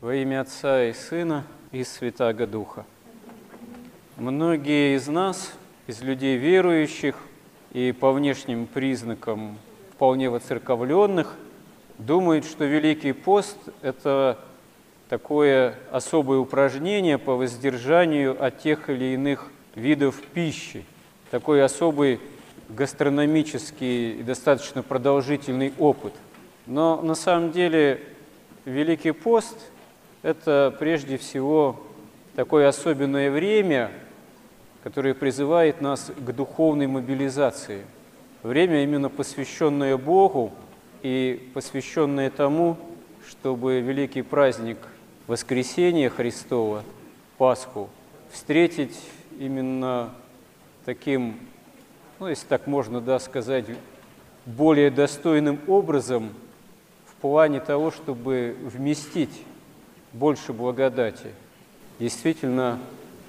Во имя Отца и Сына и Святаго Духа. Многие из нас, из людей верующих и по внешним признакам вполне воцерковленных, думают, что Великий пост – это такое особое упражнение по воздержанию от тех или иных видов пищи, такой особый гастрономический и достаточно продолжительный опыт. Но на самом деле Великий пост – это прежде всего такое особенное время, которое призывает нас к духовной мобилизации. Время именно посвященное Богу и посвященное тому, чтобы великий праздник Воскресения Христова, Пасху, встретить именно таким, ну, если так можно да, сказать, более достойным образом в плане того, чтобы вместить больше благодати, действительно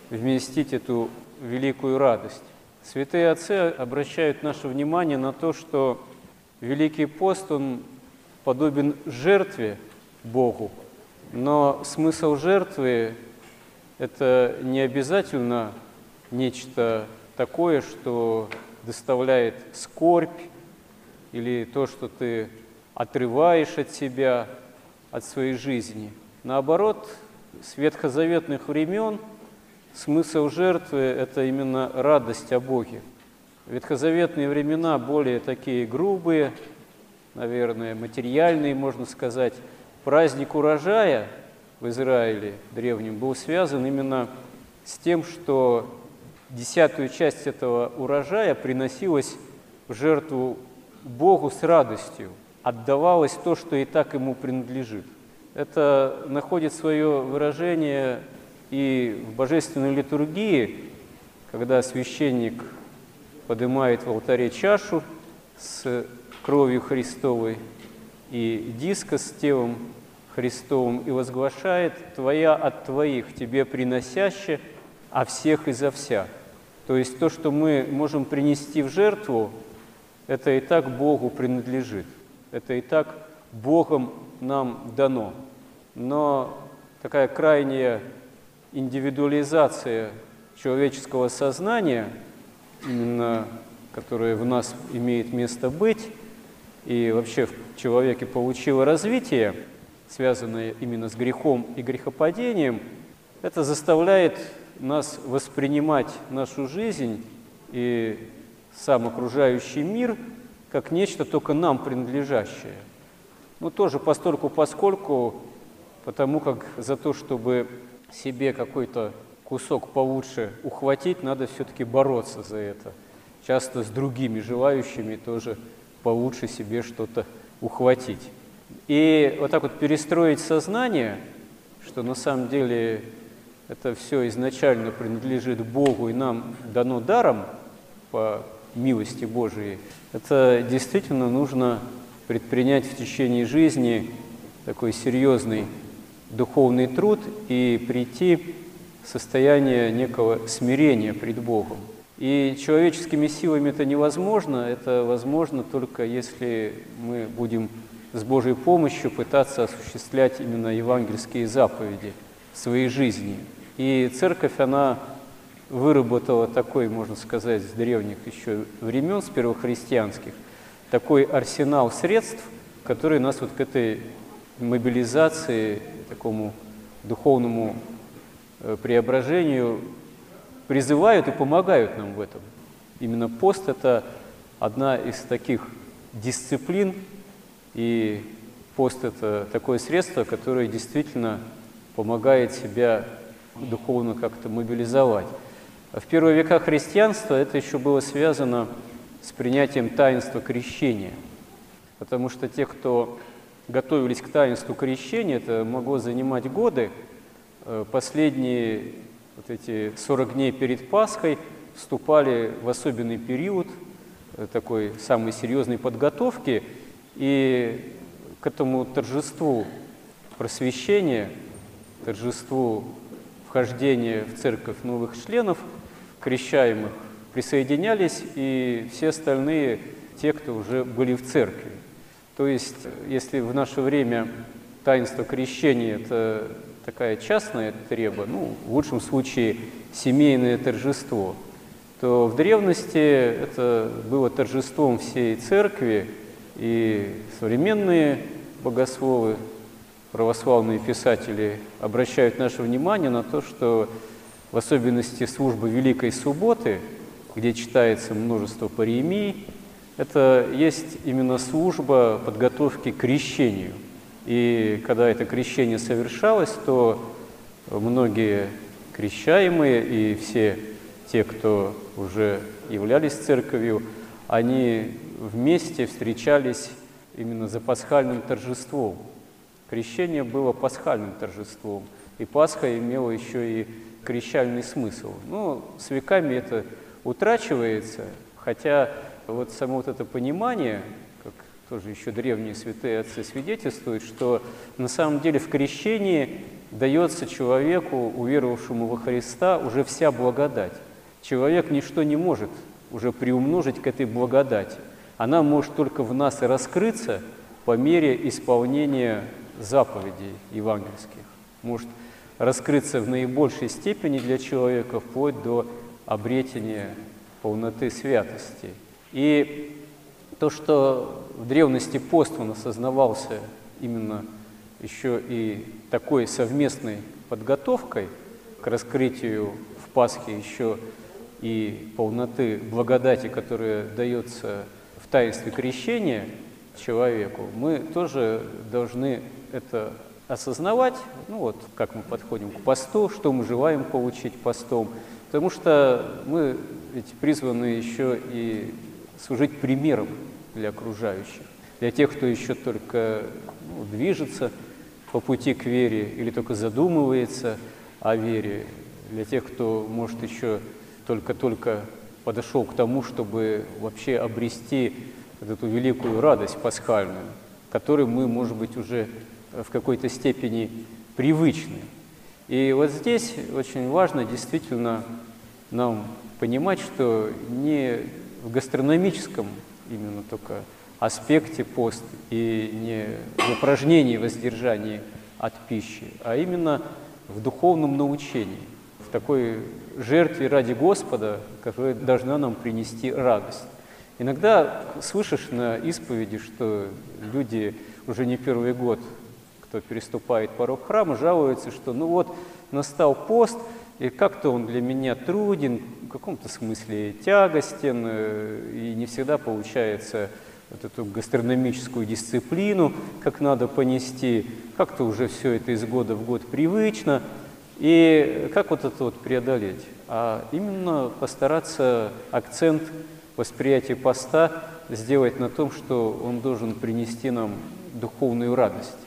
вместить эту великую радость. Святые отцы обращают наше внимание на то, что Великий пост, он подобен жертве Богу, но смысл жертвы – это не обязательно нечто такое, что доставляет скорбь, или то, что ты отрываешь от себя, от своей жизни. Наоборот, с ветхозаветных времен смысл жертвы – это именно радость о Боге. Ветхозаветные времена более такие грубые, наверное, материальные, можно сказать – праздник урожая в Израиле древнем был связан именно с тем, что десятую часть этого урожая приносилась в жертву Богу с радостью, отдавалось то, что и так ему принадлежит. Это находит свое выражение и в божественной литургии, когда священник поднимает в алтаре чашу с кровью Христовой и диска с телом Христовым и возглашает «Твоя от Твоих, Тебе приносяще, а всех изо вся». То есть то, что мы можем принести в жертву, это и так Богу принадлежит, это и так Богом нам дано. Но такая крайняя индивидуализация человеческого сознания, именно которая в нас имеет место быть, и вообще в человеке получила развитие, связанное именно с грехом и грехопадением, это заставляет нас воспринимать нашу жизнь и сам окружающий мир как нечто только нам принадлежащее. Ну, тоже постольку поскольку, потому как за то, чтобы себе какой-то кусок получше ухватить, надо все-таки бороться за это. Часто с другими желающими тоже получше себе что-то ухватить. И вот так вот перестроить сознание, что на самом деле это все изначально принадлежит Богу и нам дано даром по милости Божией, это действительно нужно предпринять в течение жизни такой серьезный духовный труд и прийти в состояние некого смирения пред Богом. И человеческими силами это невозможно, это возможно только если мы будем с Божьей помощью пытаться осуществлять именно евангельские заповеди в своей жизни. И церковь, она выработала такой, можно сказать, с древних еще времен, с первохристианских, такой арсенал средств, который нас вот к этой мобилизации, такому духовному э, преображению призывают и помогают нам в этом. Именно пост – это одна из таких дисциплин, и пост – это такое средство, которое действительно помогает себя духовно как-то мобилизовать. А в первые века христианства это еще было связано с принятием таинства крещения, потому что те, кто готовились к таинству крещения, это могло занимать годы, э, последние вот эти 40 дней перед Пасхой вступали в особенный период э, такой самой серьезной подготовки, и к этому торжеству просвещения, торжеству вхождения в церковь новых членов, крещаемых, присоединялись и все остальные, те, кто уже были в церкви. То есть, если в наше время таинство крещения – это такая частная треба, ну, в лучшем случае семейное торжество, то в древности это было торжеством всей церкви, и современные богословы, православные писатели обращают наше внимание на то, что в особенности службы Великой Субботы, где читается множество паремий, это есть именно служба подготовки к крещению. И когда это крещение совершалось, то многие крещаемые и все те, кто уже являлись церковью, они вместе встречались именно за пасхальным торжеством. Крещение было пасхальным торжеством, и Пасха имела еще и крещальный смысл. Но с веками это утрачивается, хотя вот само вот это понимание, как тоже еще древние святые отцы свидетельствуют, что на самом деле в крещении дается человеку, уверовавшему во Христа, уже вся благодать. Человек ничто не может уже приумножить к этой благодати. Она может только в нас и раскрыться по мере исполнения заповедей евангельских. Может раскрыться в наибольшей степени для человека вплоть до обретения полноты святости. И то, что в древности пост он осознавался именно еще и такой совместной подготовкой к раскрытию в Пасхе еще и полноты благодати, которая дается в таинстве крещения человеку, мы тоже должны это осознавать, ну вот как мы подходим к посту, что мы желаем получить постом, потому что мы ведь призваны еще и служить примером для окружающих, для тех, кто еще только ну, движется по пути к вере или только задумывается о вере, для тех, кто, может, еще только-только подошел к тому, чтобы вообще обрести эту великую радость пасхальную, которой мы, может быть, уже в какой-то степени привычны. И вот здесь очень важно действительно нам понимать, что не в гастрономическом именно только аспекте пост и не в упражнении воздержания от пищи, а именно в духовном научении, в такой жертве ради Господа, которая должна нам принести радость. Иногда слышишь на исповеди, что люди уже не первый год, кто переступает порог храма, жалуются, что ну вот настал пост, и как-то он для меня труден, в каком-то смысле тягостен, э, и не всегда получается вот эту гастрономическую дисциплину, как надо понести, как-то уже все это из года в год привычно. И как вот это вот преодолеть? А именно постараться акцент восприятия поста сделать на том, что он должен принести нам духовную радость.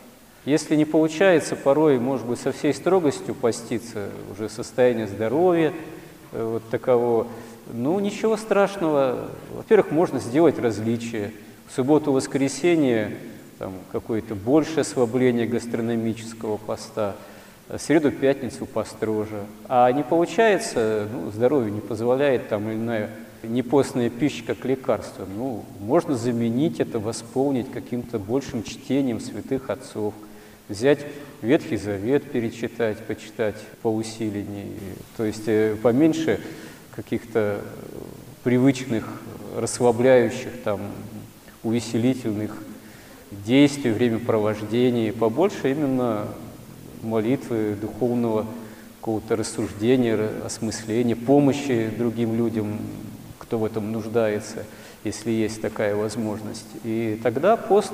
Если не получается, порой, может быть, со всей строгостью поститься, уже состояние здоровья э, вот таково, ну, ничего страшного. Во-первых, можно сделать различия – в субботу-воскресенье там какое-то большее ослабление гастрономического поста, в среду-пятницу построже. А не получается, ну, здоровье не позволяет, там, или иная непостная пища как лекарство. Ну, можно заменить это, восполнить каким-то большим чтением святых отцов, взять Ветхий Завет, перечитать, почитать по усилению, то есть э, поменьше каких-то привычных, расслабляющих там увеселительных действий, времяпровождения, побольше именно молитвы, духовного какого-то рассуждения, осмысления, помощи другим людям, кто в этом нуждается, если есть такая возможность. И тогда пост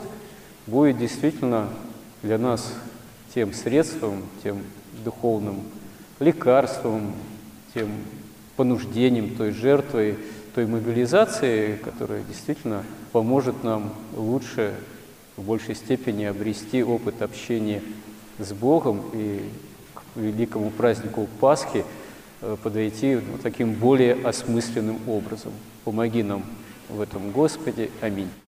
будет действительно для нас тем средством, тем духовным лекарством, тем понуждением, той жертвой, той мобилизации, которая действительно поможет нам лучше, в большей степени обрести опыт общения с Богом и к великому празднику Пасхи э, подойти ну, таким более осмысленным образом. Помоги нам в этом, Господи. Аминь.